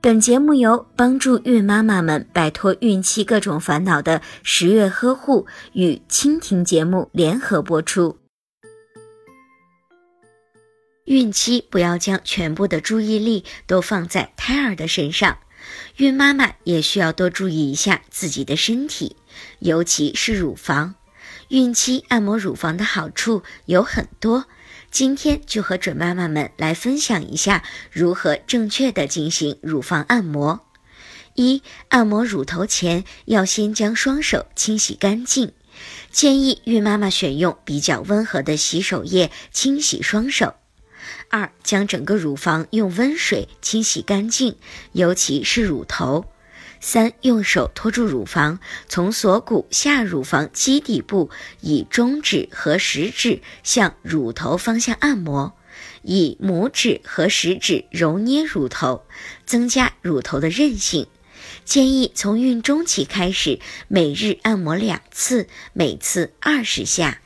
本节目由帮助孕妈妈们摆脱孕期各种烦恼的十月呵护与蜻蜓节目联合播出。孕期不要将全部的注意力都放在胎儿的身上，孕妈妈也需要多注意一下自己的身体，尤其是乳房。孕期按摩乳房的好处有很多。今天就和准妈妈们来分享一下如何正确的进行乳房按摩。一、按摩乳头前要先将双手清洗干净，建议孕妈妈选用比较温和的洗手液清洗双手。二、将整个乳房用温水清洗干净，尤其是乳头。三，用手托住乳房，从锁骨下乳房基底部，以中指和食指向乳头方向按摩，以拇指和食指揉捏乳头，增加乳头的韧性。建议从孕中期开始，每日按摩两次，每次二十下。